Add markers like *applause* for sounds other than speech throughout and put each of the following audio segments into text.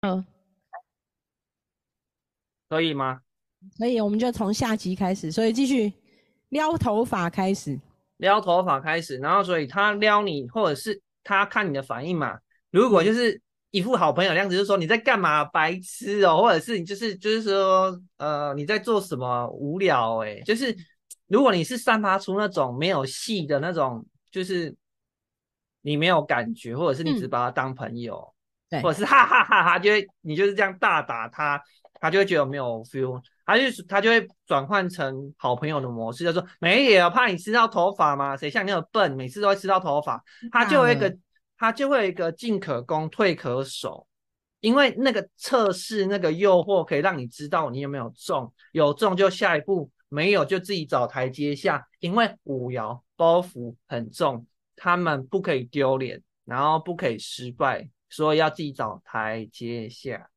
嗯，可以吗？可以，我们就从下集开始，所以继续撩头发开始。撩头发开始，然后所以他撩你，或者是他看你的反应嘛。如果就是一副好朋友的样子，就是说你在干嘛，白痴哦，或者是你就是就是说呃你在做什么无聊哎，就是如果你是散发出那种没有戏的那种，就是你没有感觉，或者是你只把他当朋友，对，或者是哈哈哈哈，就会你就是这样大打他，他就会觉得没有 feel。他就他就会转换成好朋友的模式，就说没有怕你吃到头发嘛？谁像你那么笨，每次都会吃到头发？他就会一个他就会一个进可攻退可守，因为那个测试那个诱惑可以让你知道你有没有中，有中就下一步，没有就自己找台阶下。因为五爻包袱很重，他们不可以丢脸，然后不可以失败，所以要自己找台阶下。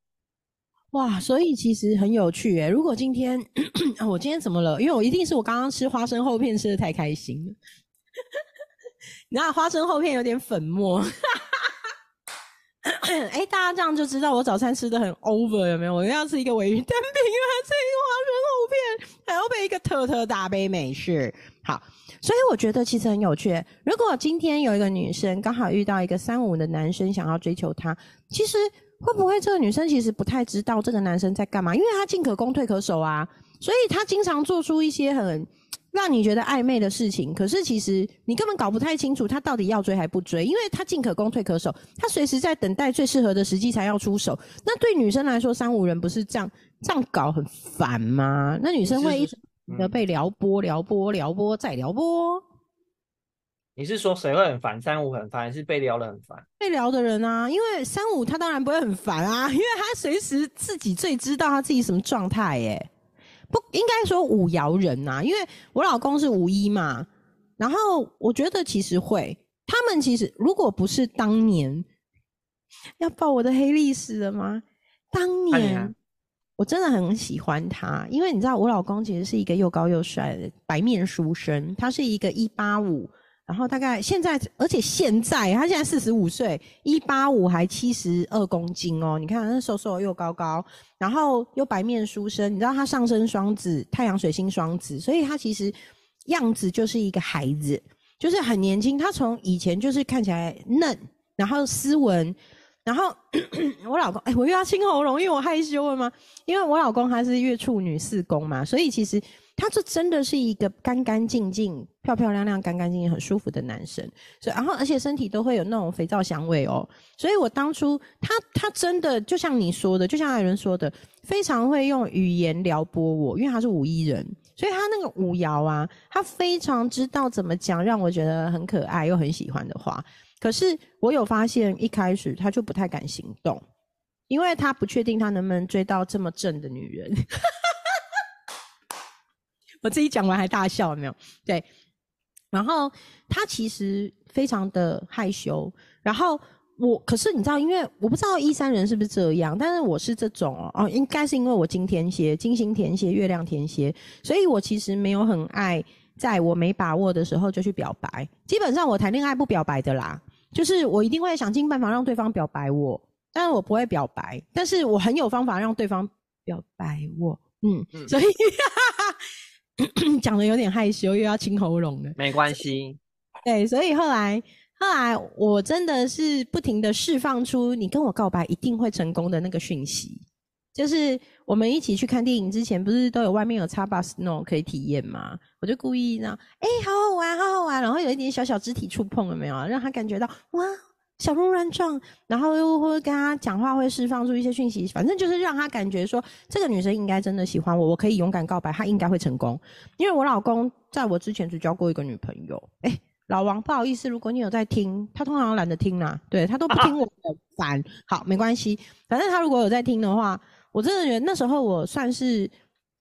哇，所以其实很有趣诶。如果今天 *clears throat* 我今天怎么了？因为我一定是我刚刚吃花生厚片吃的太开心了。*laughs* 你知道花生厚片有点粉末，哎，大家这样就知道我早餐吃的很 over 有没有？我要吃一个尾鱼蛋饼，还吃一个花生厚片，还要配一个特特大杯美式。好，所以我觉得其实很有趣。如果今天有一个女生刚好遇到一个三五的男生想要追求她，其实。会不会这个女生其实不太知道这个男生在干嘛？因为他进可攻退可守啊，所以他经常做出一些很让你觉得暧昧的事情。可是其实你根本搞不太清楚他到底要追还不追，因为他进可攻退可守，他随时在等待最适合的时机才要出手。那对女生来说，三五人不是这样这样搞很烦吗？那女生会一直的被撩拨、撩拨、撩拨再撩拨。你是说谁会很烦？三五很烦，还是被撩的很烦？被撩的人啊，因为三五他当然不会很烦啊，因为他随时自己最知道他自己什么状态耶。不应该说五摇人呐，因为我老公是五一嘛，然后我觉得其实会，他们其实如果不是当年 *laughs* 要报我的黑历史了吗？当年我真的很喜欢他，因为你知道我老公其实是一个又高又帅的白面书生，他是一个一八五。然后大概现在，而且现在他现在四十五岁，一八五还七十二公斤哦。你看，那瘦瘦又高高，然后又白面书生。你知道他上升双子，太阳水星双子，所以他其实样子就是一个孩子，就是很年轻。他从以前就是看起来嫩，然后斯文，然后 *clears throat* 我老公，哎，我又要清喉咙，因为我害羞了吗？因为我老公他是月处女四宫嘛，所以其实。他这真的是一个干干净净、漂漂亮亮、干干净净、很舒服的男生，所以然后而且身体都会有那种肥皂香味哦。所以我当初他他真的就像你说的，就像艾伦说的，非常会用语言撩拨我，因为他是五一人，所以他那个五爻啊，他非常知道怎么讲让我觉得很可爱又很喜欢的话。可是我有发现，一开始他就不太敢行动，因为他不确定他能不能追到这么正的女人。*laughs* 我自己讲完还大笑，有没有？对，然后他其实非常的害羞，然后我可是你知道，因为我不知道一三人是不是这样，但是我是这种哦，哦，应该是因为我金天蝎、金星天蝎、月亮天蝎，所以我其实没有很爱在我没把握的时候就去表白。基本上我谈恋爱不表白的啦，就是我一定会想尽办法让对方表白我，但是我不会表白，但是我很有方法让对方表白我。嗯，所以。*laughs* 讲的有点害羞，又要清喉咙了。没关系。*laughs* 对，所以后来，后来我真的是不停的释放出你跟我告白一定会成功的那个讯息。就是我们一起去看电影之前，不是都有外面有叉 bus 那种可以体验吗？我就故意呢，哎，好好玩，好好玩，然后有一点小小肢体触碰，有没有？让他感觉到哇。小鹿乱撞，然后又会跟他讲话，会释放出一些讯息，反正就是让他感觉说，这个女生应该真的喜欢我，我可以勇敢告白，她应该会成功。因为我老公在我之前只交过一个女朋友。哎，老王，不好意思，如果你有在听，他通常懒得听啦，对他都不听 *laughs* 我的，烦。好，没关系，反正他如果有在听的话，我真的觉得那时候我算是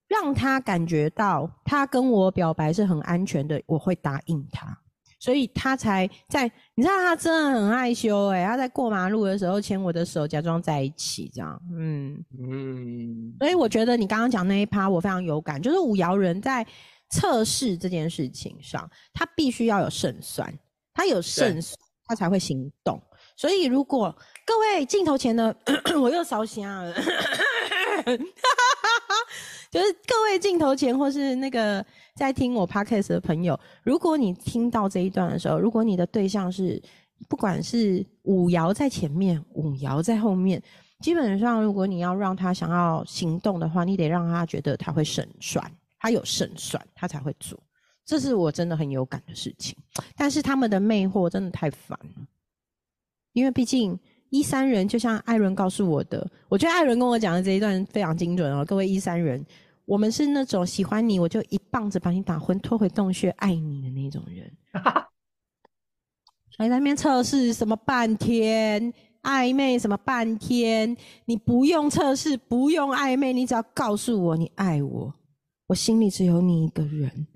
让他感觉到他跟我表白是很安全的，我会答应他。所以他才在，你知道他真的很害羞哎，他在过马路的时候牵我的手，假装在一起这样，嗯嗯。所以我觉得你刚刚讲那一趴我非常有感，就是五爻人在测试这件事情上，他必须要有胜算，他有胜算，他才会行动。所以如果各位镜头前的，*coughs* 我又烧香了，*laughs* 就是各位镜头前或是那个在听我 podcast 的朋友，如果你听到这一段的时候，如果你的对象是不管是五爻在前面，五爻在后面，基本上如果你要让他想要行动的话，你得让他觉得他会胜算，他有胜算，他才会做。这是我真的很有感的事情。但是他们的魅惑真的太烦了，因为毕竟一三人就像艾伦告诉我的，我觉得艾伦跟我讲的这一段非常精准哦。各位一三人，我们是那种喜欢你，我就一棒子把你打昏，拖回洞穴爱你的那种人。*laughs* 还在那边测试什么半天暧昧什么半天？你不用测试，不用暧昧，你只要告诉我你爱我，我心里只有你一个人。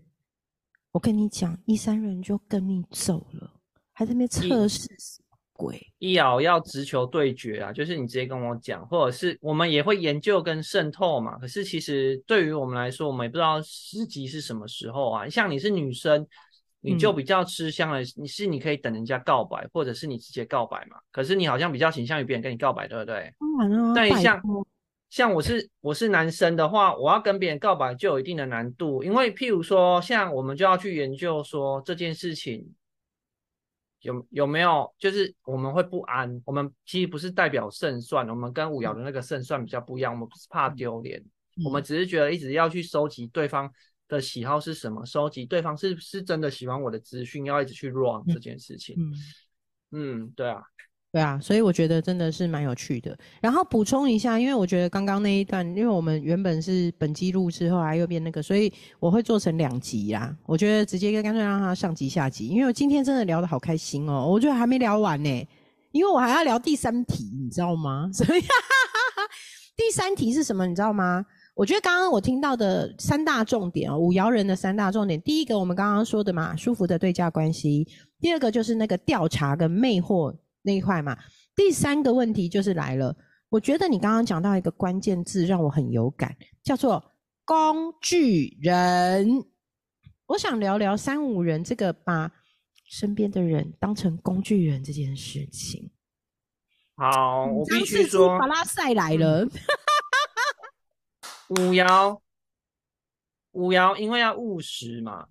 我跟你讲，一三人就跟你走了，还在那边测试什么鬼？一爻要直球对决啊，就是你直接跟我讲，或者是我们也会研究跟渗透嘛。可是其实对于我们来说，我们也不知道时机是什么时候啊。像你是女生。你就比较吃香了，你是你可以等人家告白，或者是你直接告白嘛？可是你好像比较倾向于别人跟你告白，对不对？当然啊。对，像像我是我是男生的话，我要跟别人告白就有一定的难度，因为譬如说，像我们就要去研究说这件事情有有没有，就是我们会不安。我们其实不是代表胜算，我们跟五爻的那个胜算比较不一样，我们不是怕丢脸，我们只是觉得一直要去收集对方。的喜好是什么？收集对方是是真的喜欢我的资讯，要一直去 run 这件事情。嗯嗯，对啊，对啊，所以我觉得真的是蛮有趣的。然后补充一下，因为我觉得刚刚那一段，因为我们原本是本机录之后来又变那个，所以我会做成两集啦。我觉得直接干脆让它上集下集，因为我今天真的聊得好开心哦，我觉得还没聊完呢，因为我还要聊第三题，你知道吗？*laughs* 所以第三题是什么？你知道吗？我觉得刚刚我听到的三大重点哦，五爻人的三大重点，第一个我们刚刚说的嘛，舒服的对价关系；第二个就是那个调查跟魅惑那一块嘛；第三个问题就是来了，我觉得你刚刚讲到一个关键字让我很有感，叫做工具人。我想聊聊三五人这个把身边的人当成工具人这件事情。好，我必须说，巴拉塞来了。五爻，五爻因为要务实嘛，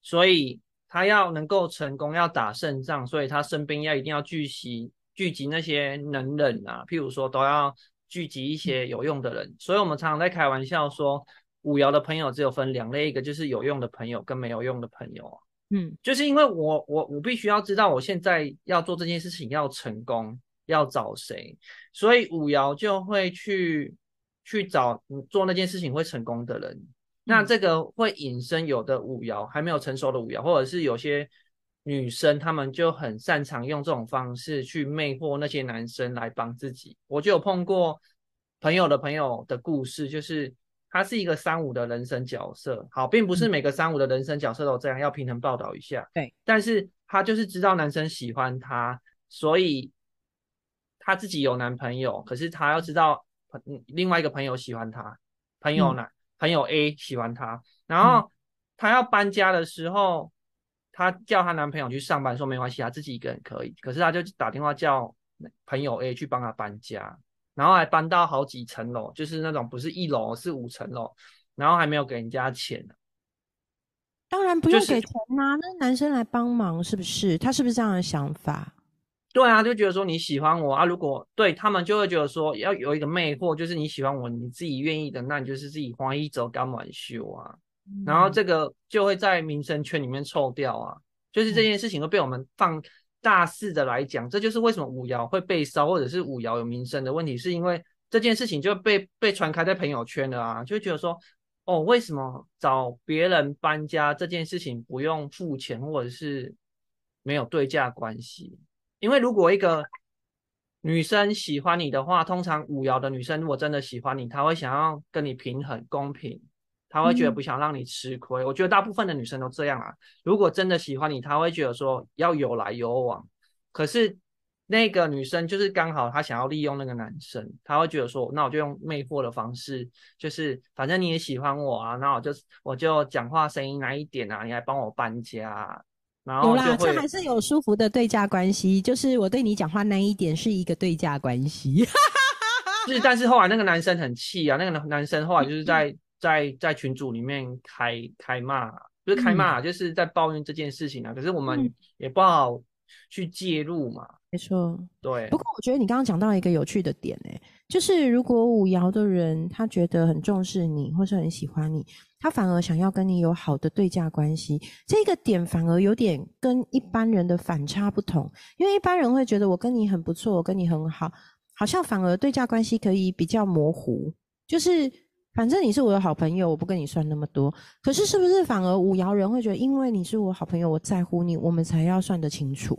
所以他要能够成功，要打胜仗，所以他身边要一定要聚集聚集那些能人啊，譬如说都要聚集一些有用的人。所以我们常常在开玩笑说，五爻的朋友只有分两类，一个就是有用的朋友，跟没有用的朋友。嗯，就是因为我我我必须要知道我现在要做这件事情要成功，要找谁，所以五爻就会去。去找做那件事情会成功的人，那这个会引申有的五爻还没有成熟的五爻，或者是有些女生她们就很擅长用这种方式去魅惑那些男生来帮自己。我就有碰过朋友的朋友的故事，就是他是一个三五的人生角色，好，并不是每个三五的人生角色都这样，要平衡报道一下。对，但是他就是知道男生喜欢他，所以他自己有男朋友，可是他要知道。嗯，另外一个朋友喜欢他，朋友呢？朋友 A 喜欢她，然后她要搬家的时候，她叫她男朋友去上班，说没关系，她自己一个人可以。可是她就打电话叫朋友 A 去帮她搬家，然后还搬到好几层楼，就是那种不是一楼是五层楼，然后还没有给人家钱当然不用给钱啊，那男生来帮忙是不是？他是不是这样的想法？对啊，就觉得说你喜欢我啊，如果对他们就会觉得说要有一个魅惑，就是你喜欢我，你自己愿意的，那你就是自己花一走干完修啊，然后这个就会在民生圈里面臭掉啊，就是这件事情会被我们放大肆的来讲，这就是为什么五爻会被烧，或者是五爻有民生的问题，是因为这件事情就被被传开在朋友圈了啊，就觉得说哦，为什么找别人搬家这件事情不用付钱，或者是没有对价关系？因为如果一个女生喜欢你的话，通常五爻的女生如果真的喜欢你，她会想要跟你平衡公平，她会觉得不想让你吃亏。我觉得大部分的女生都这样啊。如果真的喜欢你，她会觉得说要有来有往。可是那个女生就是刚好她想要利用那个男生，她会觉得说，那我就用魅惑的方式，就是反正你也喜欢我啊，那我就我就讲话声音来一点啊，你来帮我搬家。然后有啦，这还是有舒服的对价关系，就是我对你讲话那一点是一个对价关系。*laughs* 是，但是后来那个男生很气啊，那个男男生后来嗯就是在在在群组里面开开骂，不是开骂，就是在抱怨这件事情啊。可是我们嗯也不好去介入嘛，没错，对不，过我觉得你刚刚讲到一个有趣的点、欸，就是如果五爻的人他觉得很重视你，或是很喜欢你，他反而想要跟你有好的对价关系，这个点反而有点跟一般人的反差不同。因为一般人会觉得我跟你很不错，我跟你很好，好像反而对价关系可以比较模糊，就是反正你是我的好朋友，我不跟你算那么多。可是是不是反而五爻人会觉得，因为你是我好朋友，我在乎你，我们才要算得清楚？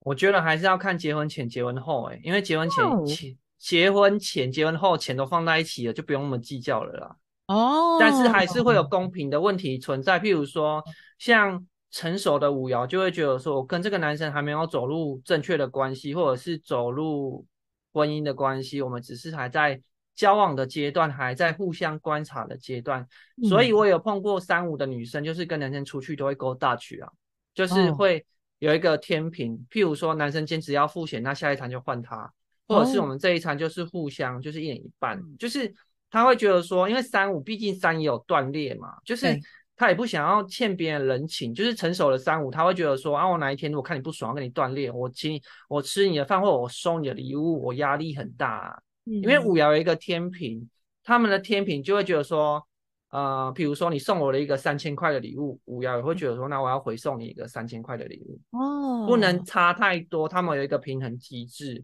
我觉得还是要看结婚前、结婚后、欸，因为结婚前哦前结婚前、结婚后钱都放在一起了，就不用那么计较了啦。哦但是还是会有公平的问题存在，譬如说，像成熟的五爻就会觉得说，我跟这个男生还没有走入正确的关系，或者是走入婚姻的关系，我们只是还在交往的阶段，还在互相观察的阶段。所以嗯我有碰过三五的女生，就是跟男生出去都会勾大曲啊，就是哦会有一个天平，譬如说男生坚持要付钱，那下一餐就换他，或者是哦。我们这一餐就是互相就是一人一半，嗯。就是他会觉得说，因为三五毕竟三也有断裂嘛，就是他也不想要欠别人人情，就是成熟的三五他会觉得说，啊，我哪一天如果看你不爽，跟你断裂，我请你我吃你的饭或者我收你的礼物，我压力很大因为五爻有一个天平，他们的天平就会觉得说，呃，比如说你送我了一个三千块的礼物，五幺也会觉得说，那我要回送你一个三千块的礼物，哦，不能差太多，他们有一个平衡机制，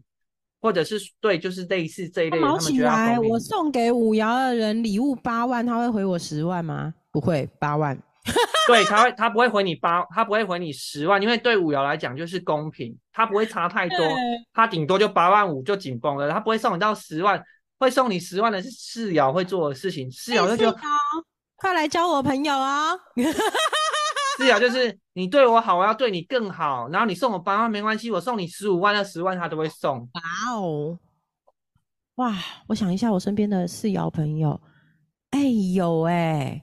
或者是对，就是类似这一类的，毛起来，我送给五幺的人礼物八万，他会回我十万吗？不会，八万。*laughs* 对，他会他不会回你八，他不会回你十万，因为对五爻来讲就是公平，他不会差太多，他顶多就八万五就紧绷了，他不会送你到十万，会送你十万的是四瑶会做的事情，四瑶就觉得哎是哦快来交我朋友啊！*laughs* 四瑶就是你对我好，我要对你更好，然后你送我八万没关系，我送你十五万，二十万他都会送。哇哦，哇！我想一下，我身边的四瑶朋友，哎、有哎、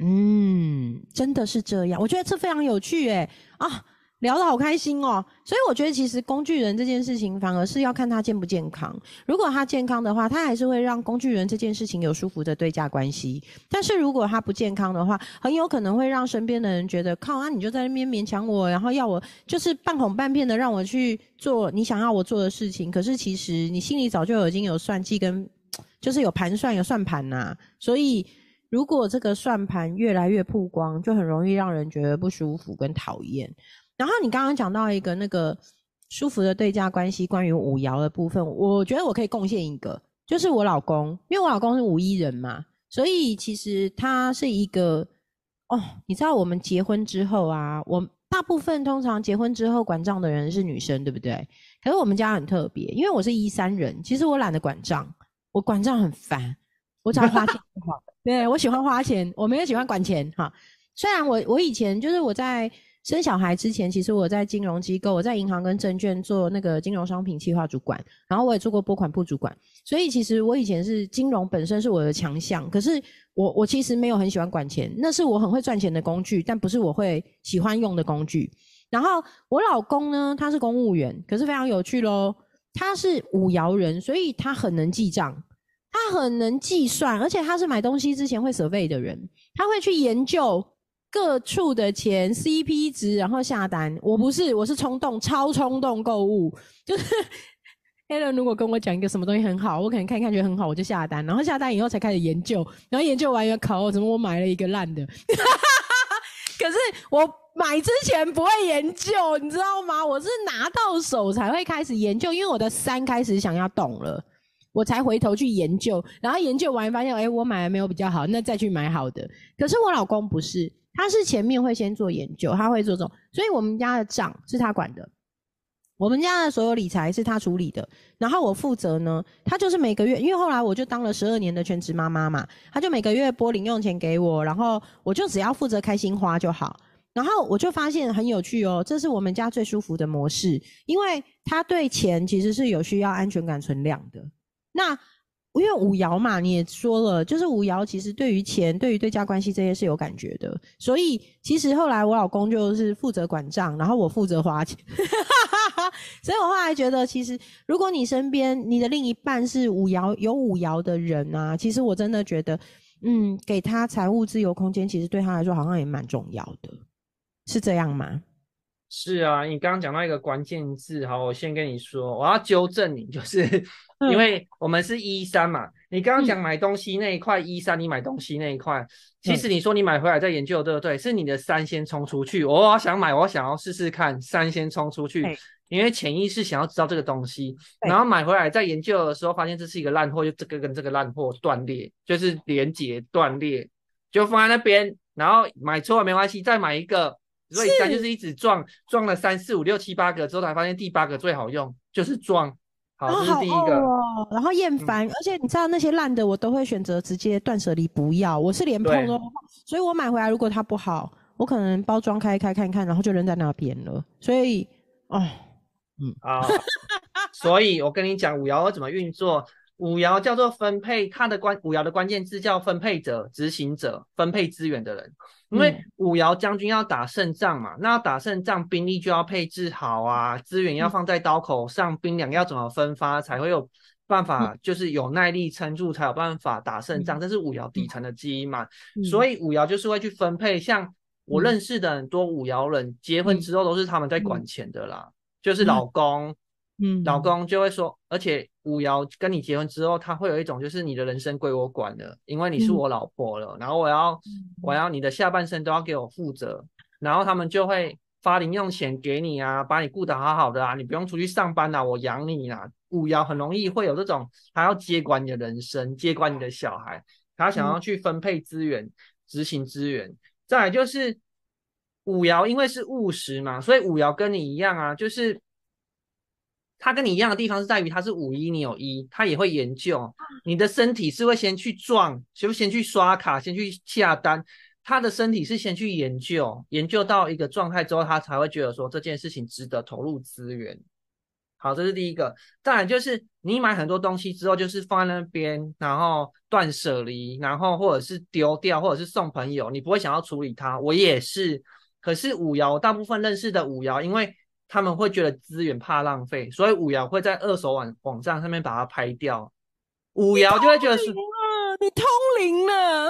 嗯，真的是这样。我觉得这非常有趣哎、啊，聊得好开心哦。所以我觉得其实工具人这件事情，反而是要看他健不健康。如果他健康的话，他还是会让工具人这件事情有舒服的对价关系。但是如果他不健康的话，很有可能会让身边的人觉得，靠啊，你就在那边勉强我，然后要我就是半哄半骗的让我去做你想要我做的事情。可是其实你心里早就已经有算计跟，就是有盘算有算盘呐、所以如果这个算盘越来越曝光，就很容易让人觉得不舒服跟讨厌。然后你刚刚讲到一个那个舒服的对价关系，关于五爻的部分，我觉得我可以贡献一个，就是我老公，因为我老公是五一人嘛，所以其实他是一个哦，你知道我们结婚之后啊，我大部分通常结婚之后管账的人是女生，对不对？可是我们家很特别，因为我是一三人，其实我懒得管账，我管账很烦，我只要花钱就好。*laughs* 对我喜欢花钱，我没有喜欢管钱哈。虽然我我以前就是我在生小孩之前，其实我在金融机构，我在银行跟证券做那个金融商品企划主管，然后我也做过拨款部主管，所以其实我以前是金融本身是我的强项，可是我我其实没有很喜欢管钱，那是我很会赚钱的工具，但不是我会喜欢用的工具。然后我老公呢，他是公务员，可是非常有趣喽，他是五爻人，所以他很能记账。他很能计算，而且他是买东西之前会 survey 的人，他会去研究各处的钱 CP 值，然后下单。我不是，我是冲动，超冲动购物。就是 Alan 如果跟我讲一个什么东西很好，我可能看看觉得很好，我就下单，然后下单以后才开始研究，然后研究完又考，怎么我买了一个烂的？*laughs* 可是我买之前不会研究，你知道吗？我是拿到手才会开始研究，因为我的三开始想要懂了。我才回头去研究，然后研究完发现，哎、我买了没有比较好，那再去买好的。可是我老公不是，他是前面会先做研究，他会做这种，所以我们家的账是他管的，我们家的所有理财是他处理的，然后我负责呢，他就是每个月，因为后来我就当了十二年的全职妈妈嘛，他就每个月拨零用钱给我，然后我就只要负责开心花就好。然后我就发现很有趣哦，这是我们家最舒服的模式，因为他对钱其实是有需要安全感存量的。那因为五爻嘛，你也说了，就是五爻其实对于钱、对于对价关系这些是有感觉的，所以其实后来我老公就是负责管账，然后我负责花钱，*laughs* 所以我后来觉得，其实如果你身边你的另一半是五爻有五爻的人啊，其实我真的觉得，嗯，给他财务自由空间，其实对他来说好像也蛮重要的，是这样吗？是啊，你刚刚讲到一个关键字，好，我先跟你说，我要纠正你，就是 *laughs* 因为我们是一三嘛，你刚刚讲买东西那一块一三，你买东西那一块，其实你说你买回来再研究，对不对？是你的三先冲出去，我想买，我想要试试看，三先冲出去，因为潜意识想要知道这个东西，然后买回来再研究的时候，发现这是一个烂货，就这个跟这个烂货断裂，就是连接断裂，就放在那边，然后买错了没关系，再买一个。所以三就是一直撞撞了三四五六七八个之后，才发现第八个最好用，就是撞。好，这是第一个。然后厌烦，而且你知道那些烂的，我都会选择直接断舍离，不要。我是连碰都不碰，所以我买回来如果它不好，我可能包装开开看看，然后就扔在那边了。所以，哦，嗯啊，所以我跟你讲五爻怎么运作。五爻叫做分配，它的关五爻的关键字叫分配者、执行者、分配资源的人。因为五爻将军要打胜仗嘛，那要打胜仗，兵力就要配置好啊，资源要放在刀口上，兵粮要怎么分发才会有办法，就是有耐力撑住，才有办法打胜仗。这是五爻底层的基因嘛，所以五爻就是会去分配。像我认识的很多五爻人，结婚之后都是他们在管钱的啦，就是老公。嗯，老公就会说，而且五爻跟你结婚之后，他会有一种就是你的人生归我管了，因为你是我老婆了，然后我要我要你的下半生都要给我负责，然后他们就会发零用钱给你啊，把你顾得好好的啊，你不用出去上班啦，我养你啦。五爻很容易会有这种，他要接管你的人生，接管你的小孩，他想要去分配资源，执行资源。再来就是五爻，因为是务实嘛，所以五爻跟你一样啊，就是。他跟你一样的地方是在于，他是五一，你有一，他也会研究你的身体是会先去撞，就先去刷卡，先去下单。他的身体是先去研究，研究到一个状态之后，他才会觉得说这件事情值得投入资源。好，这是第一个。再来就是你买很多东西之后，就是放在那边，然后断舍离，然后或者是丢掉，或者是送朋友，你不会想要处理它。我也是，可是五爻大部分认识的五爻，因为。他们会觉得资源怕浪费，所以五爻会在二手网网站上面把它拍掉。五爻就会觉得是，你通灵了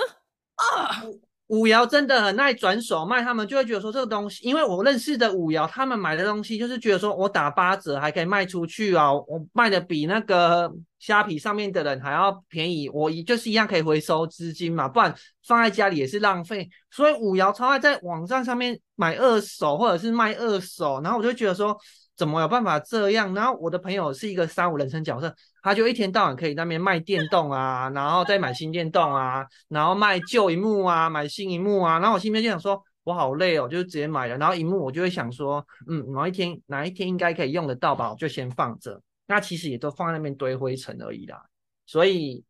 啊！五爻真的很爱转手卖，他们就会觉得说这个东西，因为我认识的五爻，他们买的东西就是觉得说我打八折还可以卖出去啊，我卖的比那个虾皮上面的人还要便宜，我一就是一样可以回收资金嘛，不然放在家里也是浪费。所以五爻超爱在网站上面买二手或者是卖二手，然后我就觉得说。怎么有办法这样？然后我的朋友是一个三五人生角色，他就一天到晚可以那边卖电动啊，然后再买新电动啊，然后卖旧荧幕啊，买新荧幕啊。然后我心里面就想说，我好累哦，就直接买了。然后荧幕我就会想说，嗯，某一天哪一天应该可以用得到吧，我就先放着。那其实也都放在那边堆灰尘而已啦。所以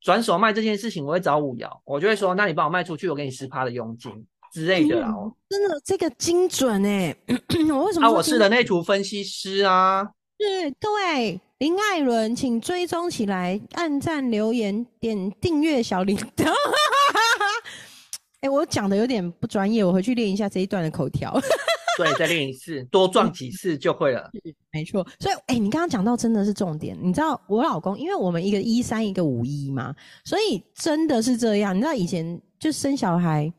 转手卖这件事情，我会找五爻，我就会说，那你帮我卖出去，我给你十趴的佣金。之类的啦，真的这个精准哎！*coughs* 我为什么啊？我是人类图分析师啊。对，各位林艾伦，请追踪起来，按赞、留言、点订阅小铃铛。*laughs* 哎，我讲的有点不专业，我回去练一下这一段的口条。*laughs* 对，再练一次，多撞几次就会了。没错，所以哎，你刚刚讲到真的是重点。你知道我老公，因为我们一个一三，一个五一嘛，所以真的是这样。你知道以前就生小孩。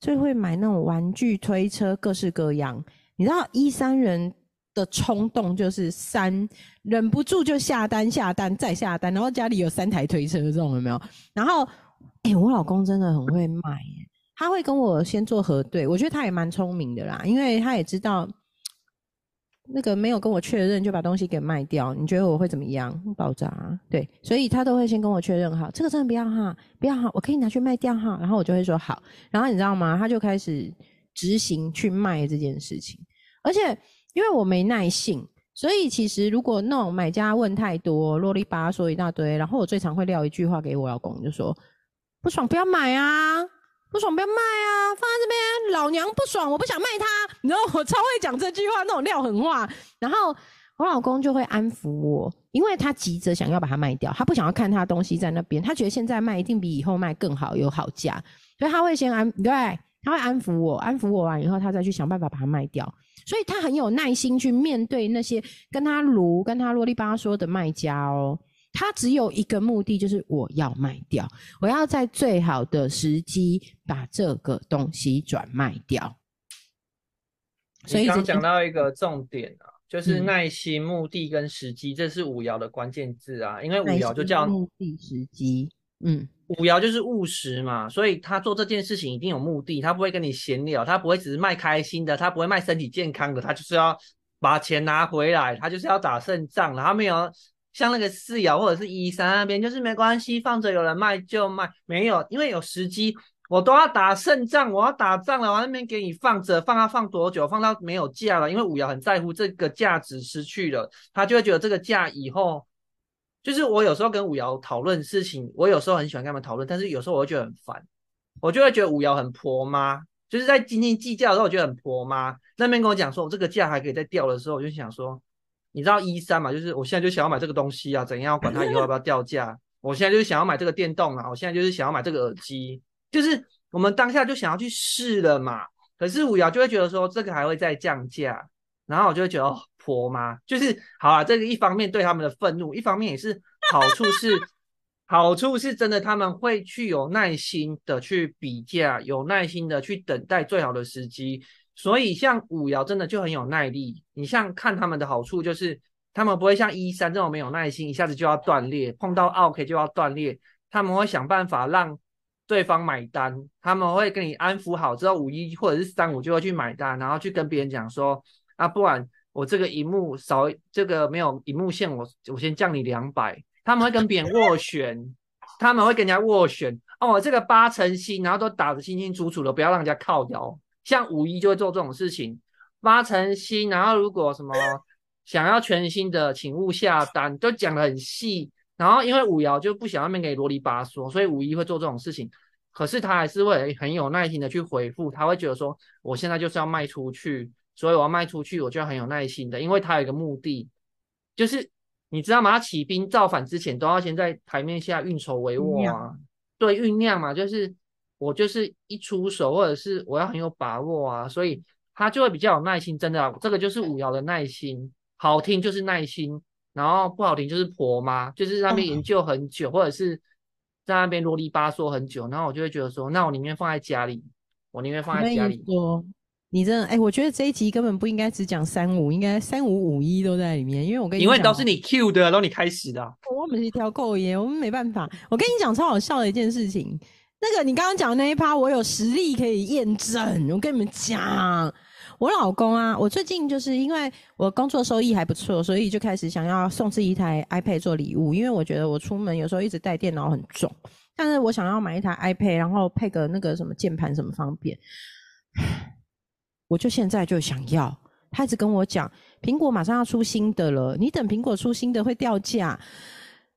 就会买那种玩具推车，各式各样。你知道一三人的冲动就是三，忍不住就下单下单再下单，然后家里有三台推车这种有没有？然后，哎，我老公真的很会卖，他会跟我先做核对，我觉得他也蛮聪明的啦，因为他也知道。那个没有跟我确认就把东西给卖掉，你觉得我会怎么样？爆炸？对，所以他都会先跟我确认好，这个真的不要哈，不要哈，我可以拿去卖掉哈，然后我就会说好，然后你知道吗？他就开始执行去卖这件事情，而且因为我没耐性，所以其实如果那种买家问太多，啰里吧嗦一大堆，然后我最常会撂一句话给我老公，就说不爽不要买啊。不爽不要卖啊，放在这边，老娘不爽，我不想卖它。*laughs* 你知道我超会讲这句话，那种撂狠话。然后我老公就会安抚我，因为他急着想要把它卖掉，他不想要看他东西在那边，他觉得现在卖一定比以后卖更好，有好价，所以他会先安对，他会安抚我，安抚我完以后，他再去想办法把它卖掉。所以他很有耐心去面对那些跟他卢、跟他啰里吧嗦的卖家哦。他只有一个目的，就是我要卖掉，我要在最好的时机把这个东西转卖掉。所以刚讲到一个重点啊，就是嗯耐心、目的跟时机，这是五爻的关键字啊。因为五爻就叫目的时机，嗯，五爻就是务实嘛，所以他做这件事情一定有目的，他不会跟你闲聊，他不会只是卖开心的，他不会卖身体健康的，他就是要把钱拿回来，他就是要打胜仗然后没有像那个四爻或者是一三那边，就是没关系，放着有人卖就卖，没有，因为有时机，我都要打胜仗，我要打仗了，我那边给你放着，放它放多久，放到没有价了，因为五爻很在乎这个价值失去了，他就会觉得这个价以后。就是我有时候跟五爻讨论事情，我有时候很喜欢跟他们讨论，但是有时候我会觉得很烦，我就会觉得五爻很婆妈，就是在斤斤计较的时候，我觉得很婆妈。那边跟我讲说，我这个价还可以再掉的时候，我就想说，你知道一三嘛，就是我现在就想要买这个东西啊，怎样管它以后要不要掉价？我现在就是想要买这个电动啊，我现在就是想要买这个耳机，就是我们当下就想要去试了嘛。可是五爻就会觉得说，这个还会再降价，然后我就会觉得哦。婆妈就是好啊，这个一方面对他们的愤怒，一方面也是好处是好处是真的，他们会去有耐心的去比价，有耐心的去等待最好的时机。所以像五爻真的就很有耐力。你像看他们的好处就是，他们不会像一三这种没有耐心，一下子就要断裂，碰到 OK 就要断裂。他们会想办法让对方买单，他们会跟你安抚好之后，五一或者是三五就会去买单，然后去跟别人讲说啊，不然。我这个荧幕少，这个没有荧幕线，我我先降你两百。他们会跟别人斡旋，他们会跟人家斡旋。哦，这个八成新，然后都打得清清楚楚的，不要让人家靠腰。像五一就会做这种事情，八成新，然后如果什么想要全新的，请勿下单，都讲得很细。然后因为五爻就不想那边给啰里吧嗦，所以五一会做这种事情。可是他还是会很有耐心的去回复，他会觉得说，我现在就是要卖出去。所以我要卖出去，我就很有耐心的，因为他有一个目的，就是你知道吗？他起兵造反之前，都要先在台面下运筹帷幄啊，对，酝酿嘛，就是我就是一出手，或者是我要很有把握啊，所以他就会比较有耐心。真的、啊，这个就是五爻的耐心，好听就是耐心，然后不好听就是婆妈，就是那边研究很久，或者是在那边啰里吧嗦很久，然后我就会觉得说，那我宁愿放在家里，我宁愿放在家里。你真的哎、欸，我觉得这一集根本不应该只讲三五，应该三五五一都在里面，因为我跟你因为都是你 Q 的，都你开始的、啊。我们是一条狗耶，我们没办法。我跟你讲超好笑的一件事情，那个你刚刚讲的那一趴，我有实力可以验证。我跟你们讲，我老公啊，我最近就是因为我工作收益还不错，所以就开始想要送自己一台 iPad 做礼物，因为我觉得我出门有时候一直带电脑很重，但是我想要买一台 iPad，然后配个那个什么键盘什么方便。我就现在就想要，他一直跟我讲，苹果马上要出新的了，你等苹果出新的会掉价，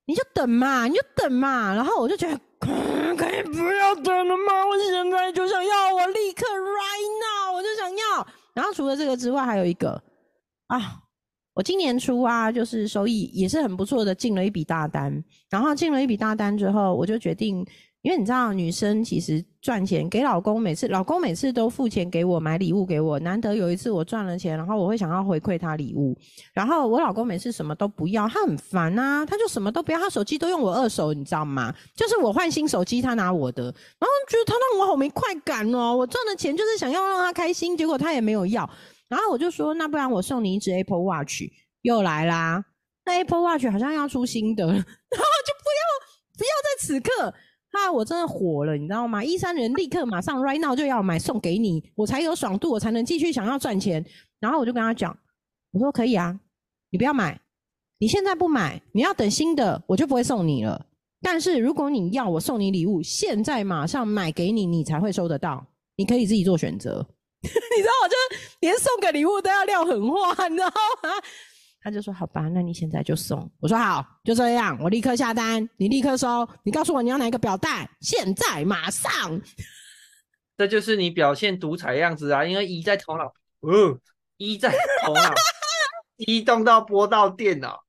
你就等嘛，你就等嘛。然后我就觉得，可以不要等了吗？我现在就想要，我立刻 right now，我就想要。然后除了这个之外，还有一个啊，我今年初啊，就是收益也是很不错的，进了一笔大单。然后进了一笔大单之后，我就决定。因为你知道，女生其实赚钱给老公，每次老公每次都付钱给我买礼物给我。难得有一次我赚了钱，然后我会想要回馈他礼物。然后我老公每次什么都不要，他很烦啊，他就什么都不要，他手机都用我二手，你知道吗？就是我换新手机，他拿我的，然后觉得他让我好没快感哦。我赚的钱就是想要让他开心，结果他也没有要。然后我就说，那不然我送你一只 Apple Watch，又来啦。那 Apple Watch 好像要出新的，*laughs* 然后就不要不要在此刻。啊！我真的火了，你知道吗？一三人立刻马上 right now 就要买送给你，我才有爽度，我才能继续想要赚钱。然后我就跟他讲，我说可以啊，你不要买，你现在不买，你要等新的，我就不会送你了。但是如果你要我送你礼物，现在马上买给你，你才会收得到。你可以自己做选择。*laughs* 你知道，我就连送个礼物都要撂狠话，你知道吗？他就说：“好吧，那你现在就送。”我说：“好，就这样，我立刻下单，你立刻收。你告诉我你要哪一个表带，现在马上。*laughs* ”这就是你表现独裁样子啊！因为一在头脑，哦，一在头脑，*laughs* 移动到播到电脑，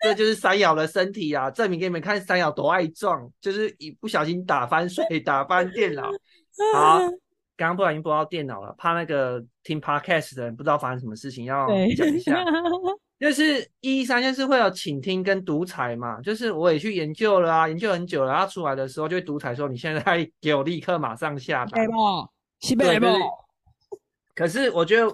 这就是三爻的身体啊！证明给你们看三爻多爱撞，就是一不小心打翻水，打翻电脑。好，*laughs* 刚刚不小心播到电脑了，怕那个听 podcast 的人不知道发生什么事情，要讲一下。就是一三就是会有倾听跟独裁嘛，就是我也去研究了啊，研究很久了，他出来的时候就会独裁说你现在给我立刻马上下单，西北不？可是我觉得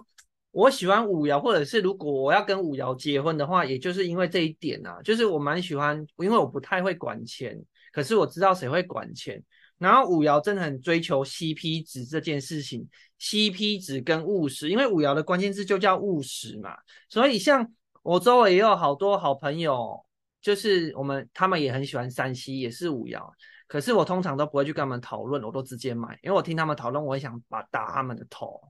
我喜欢五爻，或者是如果我要跟五爻结婚的话，也就是因为这一点啊，就是我蛮喜欢，因为我不太会管钱，可是我知道谁会管钱。然后五爻真的很追求 CP 值这件事情，CP 值跟务实，因为五爻的关键字就叫务实嘛，所以像。我周围也有好多好朋友，就是我们他们也很喜欢山西，也是五爻。可是我通常都不会去跟他们讨论，我都直接买，因为我听他们讨论，我也想把打他们的头。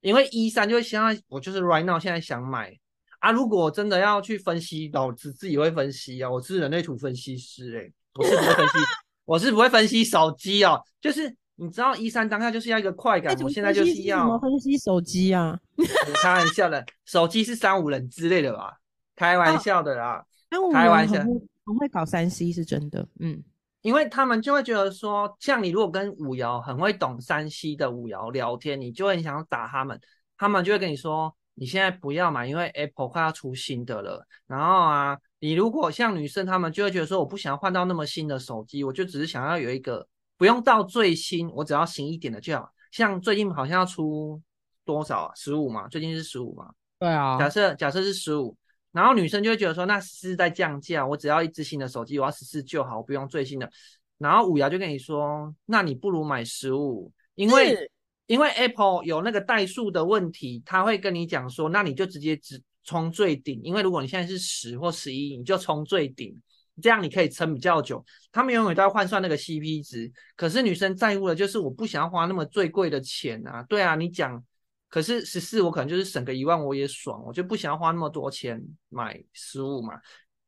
因为一三就会想，我就是 right now 现在想买啊。如果真的要去分析，老子自己会分析啊，我是人类图分析师哎，我是不会分析，*laughs* 我是不会分析手机哦，就是。你知道一三当下就是要一个快感，我现在就是要怎么分析手机啊？*laughs* 开玩笑的，手机是三五人之类的吧？开玩笑的啦，开玩笑，很会搞三 C 是真的，嗯，因为他们就会觉得说，像你如果跟五爻很会懂三 C 的五爻聊天，你就会很想打他们，他们就会跟你说，你现在不要买，因为 Apple 快要出新的了。然后啊，你如果像女生，他们就会觉得说，我不想要换到那么新的手机，我就只是想要有一个。不用到最新，我只要新一点的就好。像最近好像要出多少啊？十五嘛，最近是十五嘛。对啊。假设假设是十五，然后女生就会觉得说，那十四在降价，我只要一支新的手机，我要十四就好，我不用最新的。然后五瑶就跟你说，那你不如买十五，因为因为 Apple 有那个代数的问题，他会跟你讲说，那你就直接只充最顶，因为如果你现在是十或十一，你就充最顶。这样你可以撑比较久，他们永远都要换算那个 CP 值。可是女生在乎的就是我不想要花那么最贵的钱啊。对啊，你讲，可是十四我可能就是省个一万我也爽，我就不想要花那么多钱买十五嘛。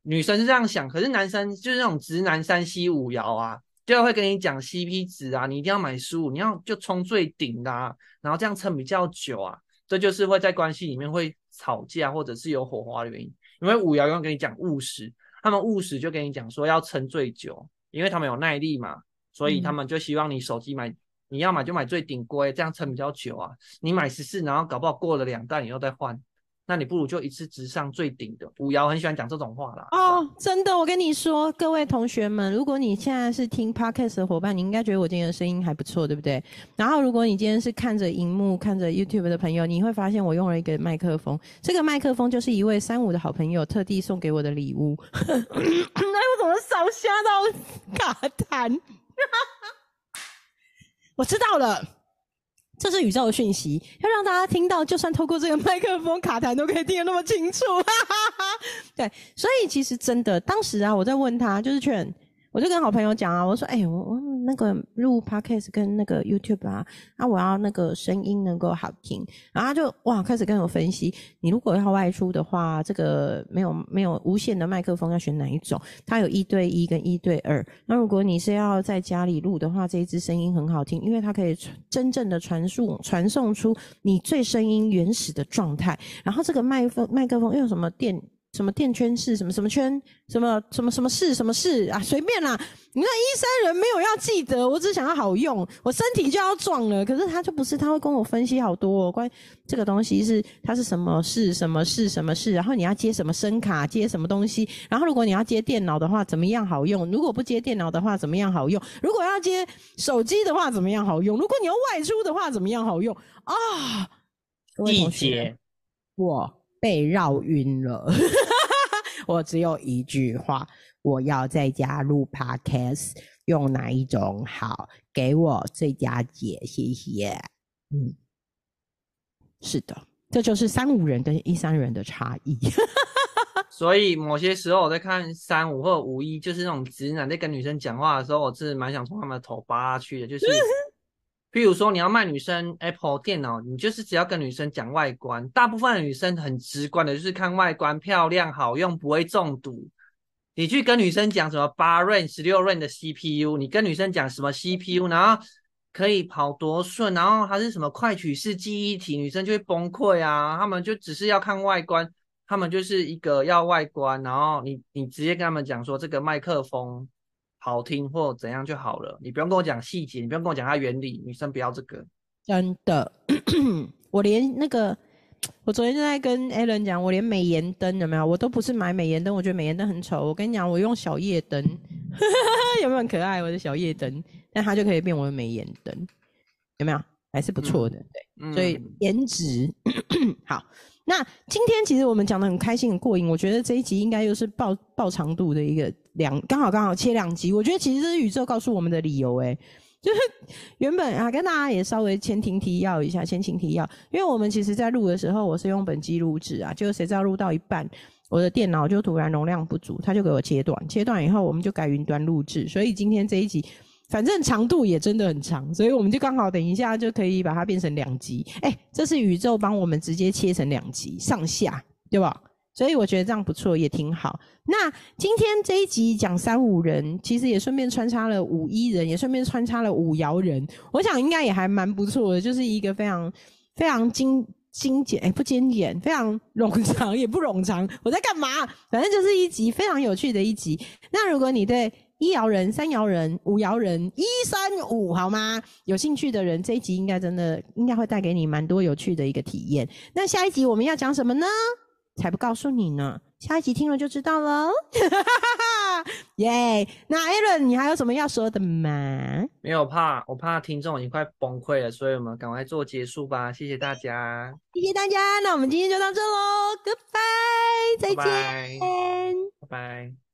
女生是这样想，可是男生就是那种直男三西五爻啊，就会跟你讲 CP 值啊，你一定要买十五，你要就冲最顶的，啊，然后这样撑比较久啊。这就是会在关系里面会吵架或者是有火花的原因，因为五爻永远跟你讲务实。他们务实就跟你讲说要撑最久，因为他们有耐力嘛，所以他们就希望你手机买，你要买就买最顶规，这样撑比较久啊。你买十四，然后搞不好过了两代你又再换。那你不如就一次直上最顶的。五爻很喜欢讲这种话啦。哦，真的，我跟你说，各位同学们，如果你现在是听 podcast 的伙伴，你应该觉得我今天的声音还不错，对不对？然后，如果你今天是看着荧幕、看着 YouTube 的朋友，你会发现我用了一个麦克风。这个麦克风就是一位三五的好朋友特地送给我的礼物。*coughs* 哎我怎么少瞎到 *laughs* 卡痰？*laughs* 我知道了。这是宇宙的讯息，要让大家听到，就算透过这个麦克风卡痰都可以听得那么清楚。哈哈哈对，所以其实真的，当时啊，我在问他，就是劝。我就跟好朋友讲啊，我说，哎，我我那个录 podcast 跟那个 YouTube 啊，啊，我要那个声音能够好听，然后他就哇，开始跟我分析，你如果要外出的话，这个没有没有无线的麦克风要选哪一种？它有一对一跟一对二。那如果你是要在家里录的话，这一支声音很好听，因为它可以真正的传输传送出你最声音原始的状态。然后这个麦克麦克风用什么电？什么电圈式，什么什么圈，什么什么什么事，什么事啊？随便啦！你看医生人没有要记得，我只想要好用，我身体就要壮了。可是他就不是，他会跟我分析好多关于这个东西是它是什么事，什么事，什么事。然后你要接什么声卡，接什么东西。然后如果你要接电脑的话，怎么样好用？如果不接电脑的话，怎么样好用？如果要接手机的话，怎么样好用？如果你要外出的话，怎么样好用？啊！一节，我被绕晕了。*laughs* 我只有一句话，我要在家录 podcast，用哪一种好？给我最佳解，谢谢。嗯，是的，这就是三五人跟一三人的差异。*laughs* 所以某些时候我在看三五或五一，就是那种直男在跟女生讲话的时候，我是蛮想从他们的头扒下去的。就是，譬如说你要卖女生 Apple 电脑，你就是只要跟女生讲外观，大部分的女生很直观的，就是看外观漂亮、好用、不会中毒。你去跟女生讲什么八 r a、十六 r a 的 CPU，你跟女生讲什么 CPU，然后可以跑多顺，然后还是什么快取式记忆体，女生就会崩溃啊。他们就只是要看外观。他们就是一个要外观，然后你你直接跟他们讲说这个麦克风好听或怎样就好了，你不用跟我讲细节，你不用跟我讲它原理，女生不要这个。真的，我连那个，我昨天就在跟 Alan 讲，我连美颜灯有没有，我都不是买美颜灯，我觉得美颜灯很丑。我跟你讲，我用小夜灯，*laughs* 有没有很可爱？我的小夜灯，但它就可以变我的美颜灯，有没有？还是不错的，对。所以颜值 *coughs* 好。那今天其实我们讲的很开心很过瘾，我觉得这一集应该又是爆爆长度的一个两，刚好刚好切两集。我觉得其实这是宇宙告诉我们的理由，哎，就是原本啊，跟大家也稍微前庭提要一下，前情提要，因为我们其实在录的时候，我是用本机录制啊，就谁知道录到一半，我的电脑就突然容量不足，他就给我切断，切断以后我们就改云端录制，所以今天这一集。反正长度也真的很长，所以我们就刚好等一下就可以把它变成两集。哎，这是宇宙帮我们直接切成两集上下，对吧？所以我觉得这样不错，也挺好。那今天这一集讲三五人，其实也顺便穿插了五一人，也顺便穿插了五爻人。我想应该也还蛮不错的，就是一个非常非常精精简，哎，不精简，非常冗长也不冗长。我在干嘛？反正就是一集非常有趣的一集。那如果你对一爻人、三爻人、五爻人，一三五，好吗？有兴趣的人，这一集应该真的应该会带给你蛮多有趣的一个体验。那下一集我们要讲什么呢？才不告诉你呢，下一集听了就知道了。*laughs* 耶！那 Aaron，你还有什么要说的吗？没有，怕我怕听众已经快崩溃了，所以我们赶快做结束吧。谢谢大家，谢谢大家。那我们今天就到这喽，Goodbye，再见，拜拜。